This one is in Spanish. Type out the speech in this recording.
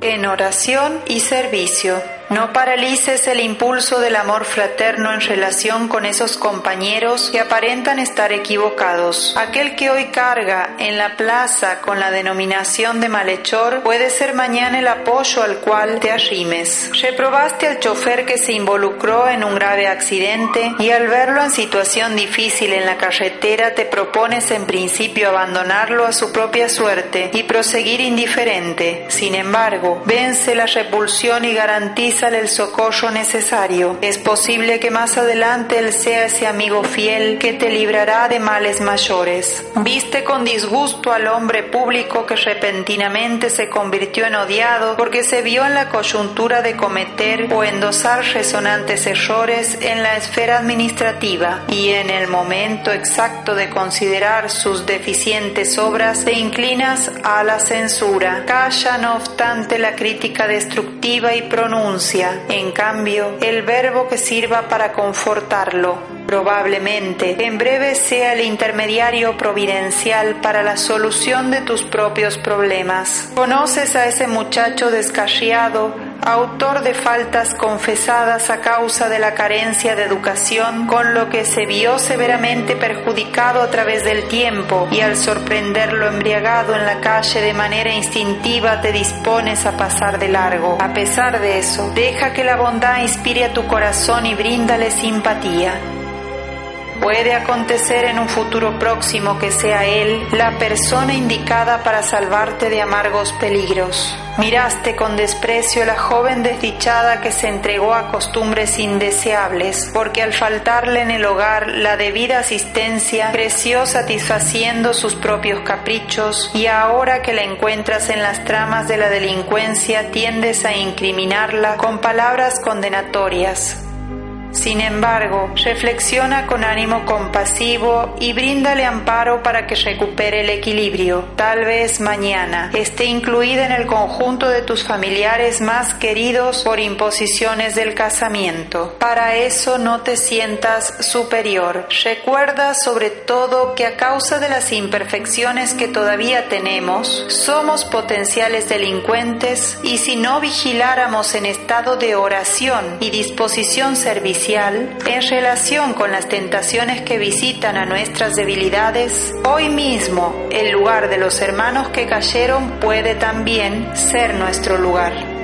en oración y servicio. No paralices el impulso del amor fraterno en relación con esos compañeros que aparentan estar equivocados. Aquel que hoy carga en la plaza con la denominación de malhechor puede ser mañana el apoyo al cual te arrimes. Reprobaste al chofer que se involucró en un grave accidente y al verlo en situación difícil en la carretera te propones en principio abandonarlo a su propia suerte y proseguir indiferente. Sin embargo, vence la repulsión y garantiza el socorro necesario. Es posible que más adelante Él sea ese amigo fiel que te librará de males mayores. Viste con disgusto al hombre público que repentinamente se convirtió en odiado porque se vio en la coyuntura de cometer o endosar resonantes errores en la esfera administrativa y en el momento exacto de considerar sus deficientes obras te inclinas a la censura. Calla no obstante la crítica destructiva y pronuncia en cambio, el verbo que sirva para confortarlo. Probablemente en breve sea el intermediario providencial para la solución de tus propios problemas. Conoces a ese muchacho descarriado autor de faltas confesadas a causa de la carencia de educación, con lo que se vio severamente perjudicado a través del tiempo y al sorprenderlo embriagado en la calle de manera instintiva te dispones a pasar de largo. A pesar de eso, deja que la bondad inspire a tu corazón y bríndale simpatía. Puede acontecer en un futuro próximo que sea Él la persona indicada para salvarte de amargos peligros. Miraste con desprecio la joven desdichada que se entregó a costumbres indeseables, porque al faltarle en el hogar la debida asistencia creció satisfaciendo sus propios caprichos y ahora que la encuentras en las tramas de la delincuencia tiendes a incriminarla con palabras condenatorias. Sin embargo, reflexiona con ánimo compasivo y bríndale amparo para que recupere el equilibrio. Tal vez mañana esté incluida en el conjunto de tus familiares más queridos por imposiciones del casamiento. Para eso no te sientas superior. Recuerda sobre todo que a causa de las imperfecciones que todavía tenemos, somos potenciales delincuentes y si no vigiláramos en estado de oración y disposición servicial, en relación con las tentaciones que visitan a nuestras debilidades, hoy mismo el lugar de los hermanos que cayeron puede también ser nuestro lugar.